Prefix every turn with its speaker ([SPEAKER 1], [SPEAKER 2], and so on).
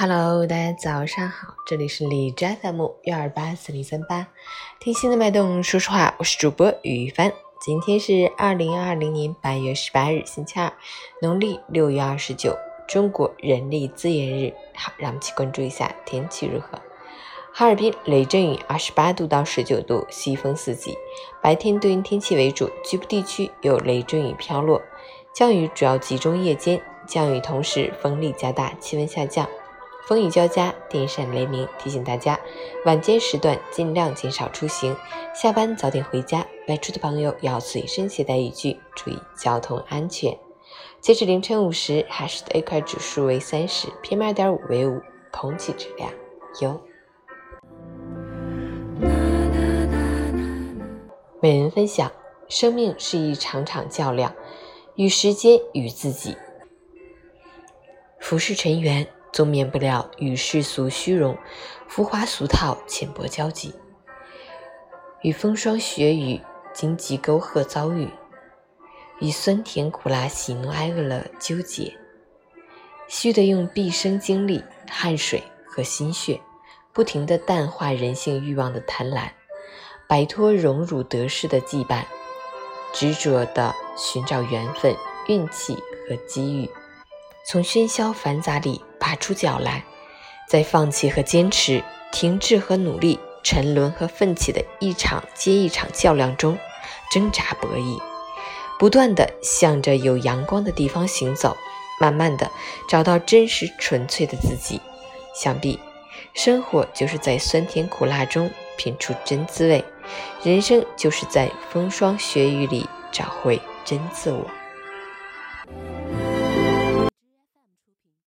[SPEAKER 1] Hello，大家早上好，这里是李斋 FM 幺二八四零三八，听心的脉动，说实话，我是主播于帆。今天是二零二零年八月十八日，星期二，农历六月二十九，中国人力资源日。好，让我们一起关注一下天气如何。哈尔滨雷阵雨，二十八度到十九度，西风四级，白天多云天气为主，局部地区有雷阵雨飘落，降雨主要集中夜间，降雨同时风力加大，气温下降。风雨交加，电闪雷鸣，提醒大家晚间时段尽量减少出行，下班早点回家。外出的朋友要随身携带雨具，注意交通安全。截至凌晨五时，海市的 AQI 指数为三十，PM 二点五为五，空气质量优。每人分享：生命是一场场较量，与时间，与自己。浮世尘缘。总免不了与世俗虚荣、浮华俗套浅薄交集，与风霜雪雨荆棘沟壑遭遇，与酸甜苦辣喜怒哀乐纠结，须得用毕生精力、汗水和心血，不停地淡化人性欲望的贪婪，摆脱荣辱得失的羁绊，执着地寻找缘分、运气和机遇，从喧嚣繁杂里。拔出脚来，在放弃和坚持、停滞和努力、沉沦和奋起的一场接一场较量中挣扎博弈，不断的向着有阳光的地方行走，慢慢的找到真实纯粹的自己。想必生活就是在酸甜苦辣中品出真滋味，人生就是在风霜雪雨里找回真自我。